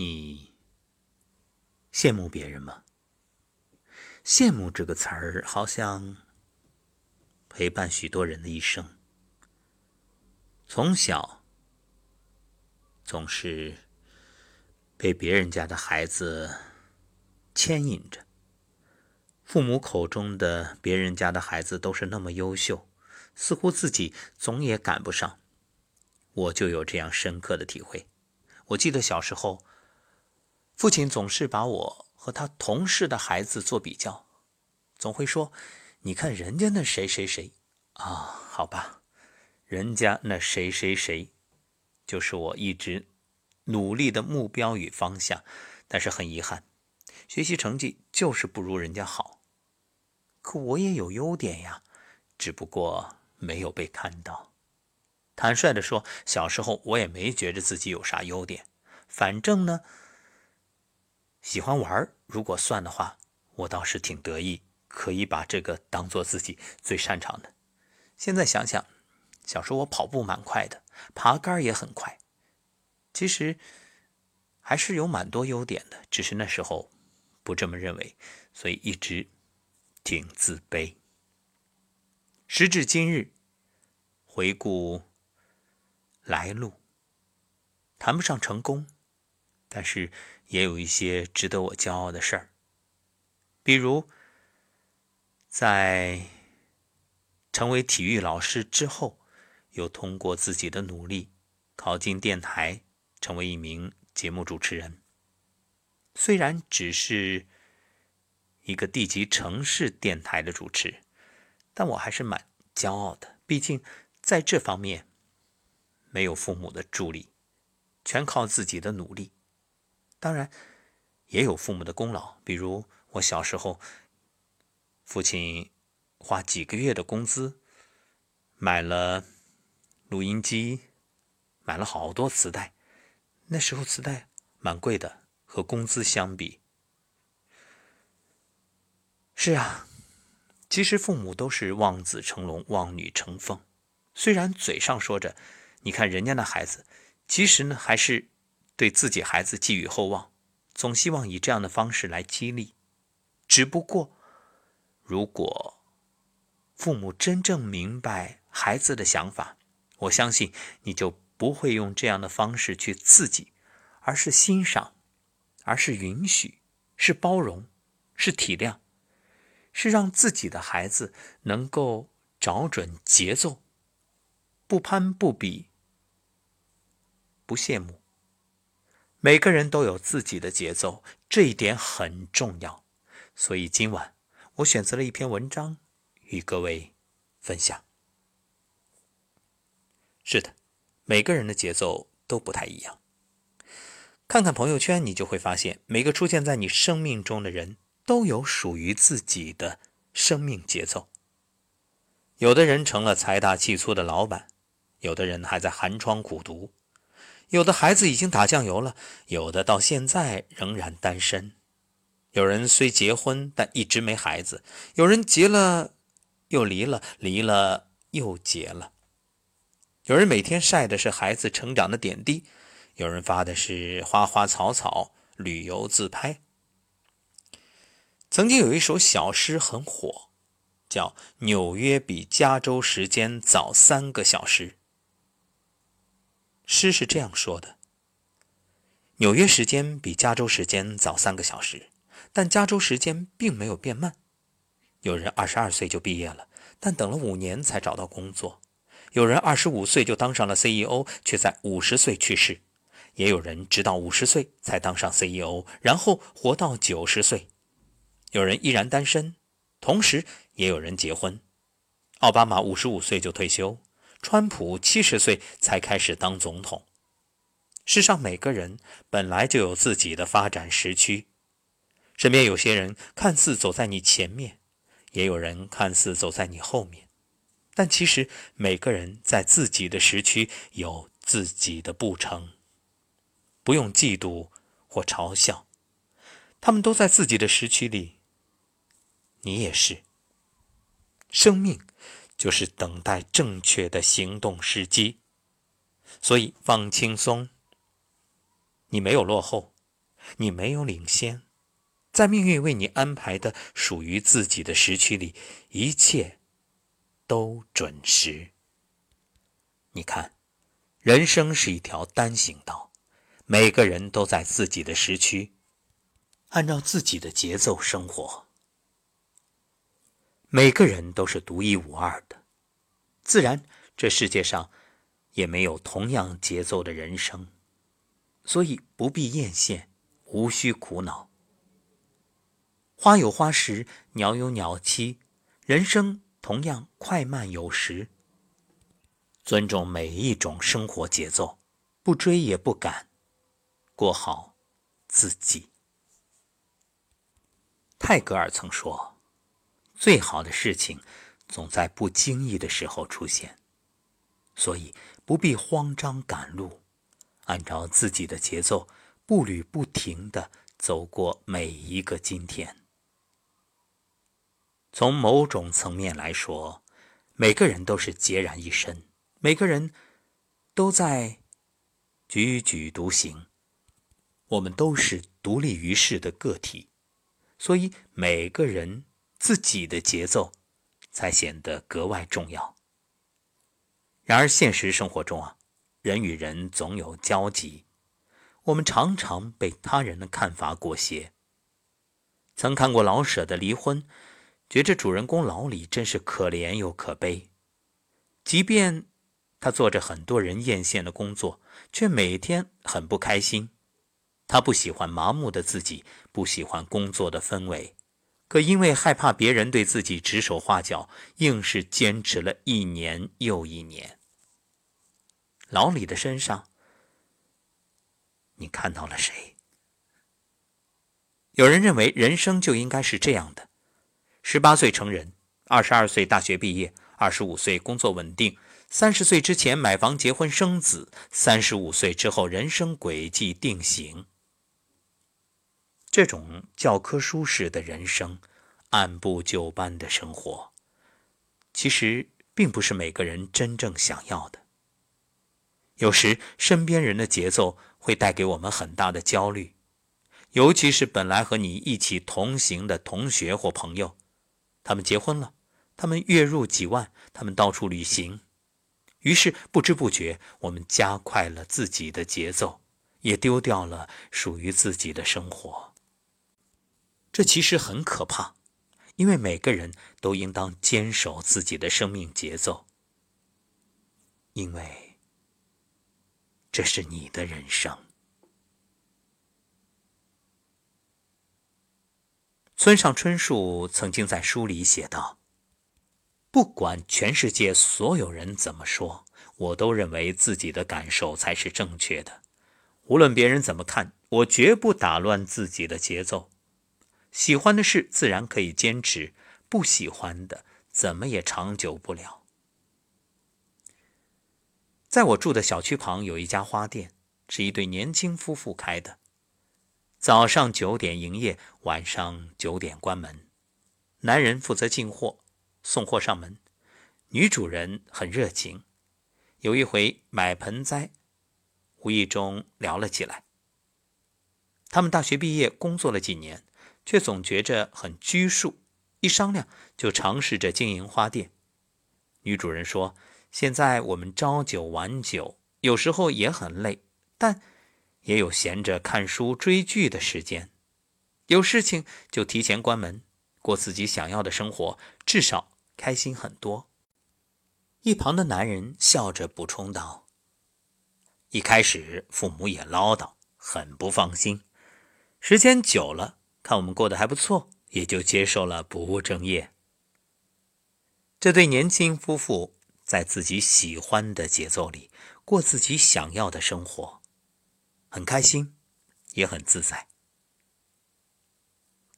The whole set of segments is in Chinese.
你羡慕别人吗？羡慕这个词儿好像陪伴许多人的一生。从小总是被别人家的孩子牵引着，父母口中的别人家的孩子都是那么优秀，似乎自己总也赶不上。我就有这样深刻的体会。我记得小时候。父亲总是把我和他同事的孩子做比较，总会说：“你看人家那谁谁谁啊，好吧，人家那谁谁谁，就是我一直努力的目标与方向。但是很遗憾，学习成绩就是不如人家好。可我也有优点呀，只不过没有被看到。坦率的说，小时候我也没觉着自己有啥优点，反正呢。”喜欢玩如果算的话，我倒是挺得意，可以把这个当做自己最擅长的。现在想想，小时候我跑步蛮快的，爬杆也很快，其实还是有蛮多优点的，只是那时候不这么认为，所以一直挺自卑。时至今日，回顾来路，谈不上成功，但是。也有一些值得我骄傲的事儿，比如在成为体育老师之后，又通过自己的努力考进电台，成为一名节目主持人。虽然只是一个地级城市电台的主持，但我还是蛮骄傲的。毕竟在这方面没有父母的助力，全靠自己的努力。当然，也有父母的功劳。比如我小时候，父亲花几个月的工资买了录音机，买了好多磁带。那时候磁带蛮贵的，和工资相比。是啊，其实父母都是望子成龙、望女成凤。虽然嘴上说着“你看人家那孩子”，其实呢还是。对自己孩子寄予厚望，总希望以这样的方式来激励。只不过，如果父母真正明白孩子的想法，我相信你就不会用这样的方式去刺激，而是欣赏，而是允许，是包容，是体谅，是让自己的孩子能够找准节奏，不攀不比，不羡慕。每个人都有自己的节奏，这一点很重要。所以今晚我选择了一篇文章与各位分享。是的，每个人的节奏都不太一样。看看朋友圈，你就会发现，每个出现在你生命中的人都有属于自己的生命节奏。有的人成了财大气粗的老板，有的人还在寒窗苦读。有的孩子已经打酱油了，有的到现在仍然单身。有人虽结婚，但一直没孩子；有人结了又离了，离了又结了。有人每天晒的是孩子成长的点滴，有人发的是花花草草、旅游自拍。曾经有一首小诗很火，叫《纽约比加州时间早三个小时》。诗是这样说的：纽约时间比加州时间早三个小时，但加州时间并没有变慢。有人二十二岁就毕业了，但等了五年才找到工作；有人二十五岁就当上了 CEO，却在五十岁去世；也有人直到五十岁才当上 CEO，然后活到九十岁。有人依然单身，同时也有人结婚。奥巴马五十五岁就退休。川普七十岁才开始当总统。世上每个人本来就有自己的发展时区，身边有些人看似走在你前面，也有人看似走在你后面，但其实每个人在自己的时区有自己的步程。不用嫉妒或嘲笑，他们都在自己的时区里。你也是。生命。就是等待正确的行动时机，所以放轻松。你没有落后，你没有领先，在命运为你安排的属于自己的时区里，一切都准时。你看，人生是一条单行道，每个人都在自己的时区，按照自己的节奏生活。每个人都是独一无二的，自然这世界上也没有同样节奏的人生，所以不必艳羡，无需苦恼。花有花时，鸟有鸟期，人生同样快慢有时。尊重每一种生活节奏，不追也不赶，过好自己。泰戈尔曾说。最好的事情，总在不经意的时候出现，所以不必慌张赶路，按照自己的节奏，步履不停的走过每一个今天。从某种层面来说，每个人都是孑然一身，每个人都在踽踽独行，我们都是独立于世的个体，所以每个人。自己的节奏，才显得格外重要。然而，现实生活中啊，人与人总有交集，我们常常被他人的看法裹挟。曾看过老舍的离婚，觉着主人公老李真是可怜又可悲。即便他做着很多人艳羡的工作，却每天很不开心。他不喜欢麻木的自己，不喜欢工作的氛围。可因为害怕别人对自己指手画脚，硬是坚持了一年又一年。老李的身上，你看到了谁？有人认为人生就应该是这样的：十八岁成人，二十二岁大学毕业，二十五岁工作稳定，三十岁之前买房结婚生子，三十五岁之后人生轨迹定型。这种教科书式的人生，按部就班的生活，其实并不是每个人真正想要的。有时身边人的节奏会带给我们很大的焦虑，尤其是本来和你一起同行的同学或朋友，他们结婚了，他们月入几万，他们到处旅行，于是不知不觉我们加快了自己的节奏，也丢掉了属于自己的生活。这其实很可怕，因为每个人都应当坚守自己的生命节奏，因为这是你的人生。村上春树曾经在书里写道：“不管全世界所有人怎么说，我都认为自己的感受才是正确的。无论别人怎么看，我绝不打乱自己的节奏。”喜欢的事自然可以坚持，不喜欢的怎么也长久不了。在我住的小区旁有一家花店，是一对年轻夫妇开的。早上九点营业，晚上九点关门。男人负责进货、送货上门，女主人很热情。有一回买盆栽，无意中聊了起来。他们大学毕业，工作了几年。却总觉着很拘束，一商量就尝试着经营花店。女主人说：“现在我们朝九晚九，有时候也很累，但也有闲着看书、追剧的时间。有事情就提前关门，过自己想要的生活，至少开心很多。”一旁的男人笑着补充道：“一开始父母也唠叨，很不放心，时间久了。”看我们过得还不错，也就接受了不务正业。这对年轻夫妇在自己喜欢的节奏里过自己想要的生活，很开心，也很自在。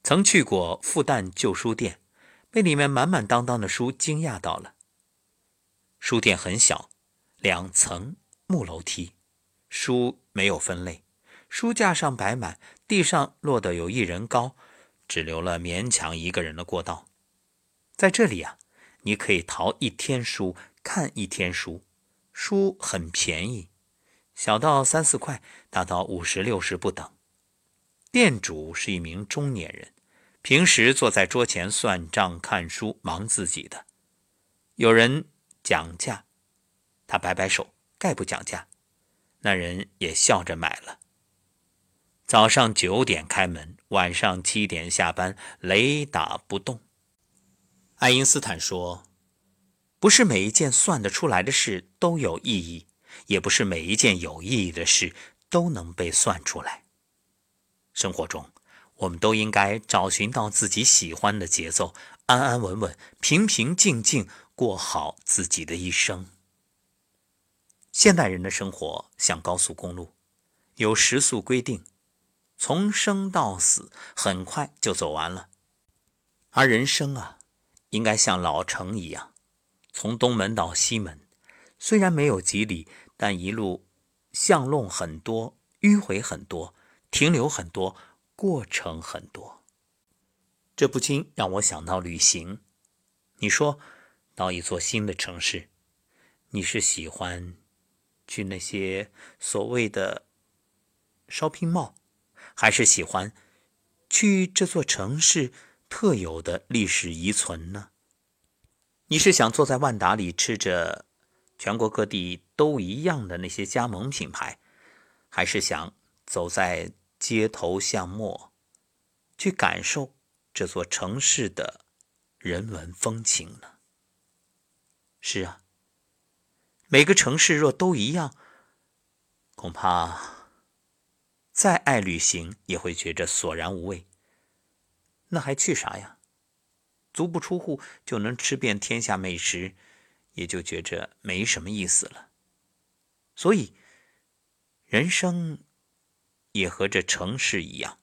曾去过复旦旧书店，被里面满满当当的书惊讶到了。书店很小，两层木楼梯，书没有分类。书架上摆满，地上落得有一人高，只留了勉强一个人的过道。在这里啊，你可以淘一天书，看一天书，书很便宜，小到三四块，大到五十六十不等。店主是一名中年人，平时坐在桌前算账、看书，忙自己的。有人讲价，他摆摆手，概不讲价。那人也笑着买了。早上九点开门，晚上七点下班，雷打不动。爱因斯坦说：“不是每一件算得出来的事都有意义，也不是每一件有意义的事都能被算出来。”生活中，我们都应该找寻到自己喜欢的节奏，安安稳稳、平平静静过好自己的一生。现代人的生活像高速公路，有时速规定，从生到死很快就走完了。而人生啊，应该像老城一样，从东门到西门，虽然没有几里，但一路巷弄很多，迂回很多。停留很多，过程很多，这不禁让我想到旅行。你说，到一座新的城市，你是喜欢去那些所谓的 shopping mall，还是喜欢去这座城市特有的历史遗存呢？你是想坐在万达里吃着全国各地都一样的那些加盟品牌，还是想走在？街头巷陌，去感受这座城市的人文风情呢？是啊，每个城市若都一样，恐怕再爱旅行也会觉着索然无味。那还去啥呀？足不出户就能吃遍天下美食，也就觉着没什么意思了。所以，人生。也和这城市一样，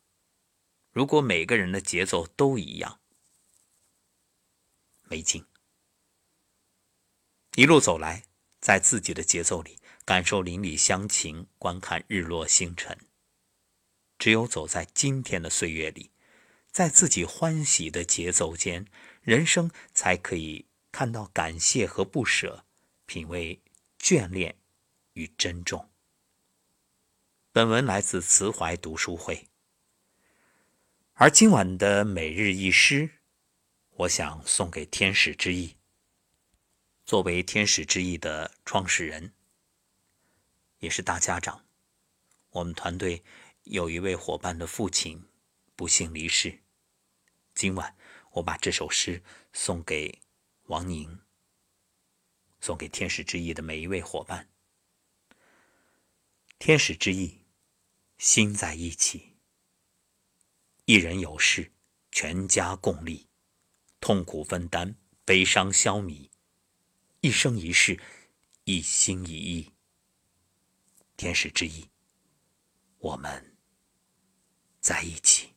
如果每个人的节奏都一样，没劲。一路走来，在自己的节奏里感受邻里乡情，观看日落星辰。只有走在今天的岁月里，在自己欢喜的节奏间，人生才可以看到感谢和不舍，品味眷恋与珍重。本文来自慈怀读书会，而今晚的每日一诗，我想送给天使之翼。作为天使之翼的创始人，也是大家长，我们团队有一位伙伴的父亲不幸离世。今晚我把这首诗送给王宁，送给天使之翼的每一位伙伴。天使之翼。心在一起，一人有事，全家共力，痛苦分担，悲伤消弭，一生一世，一心一意。天使之翼，我们在一起。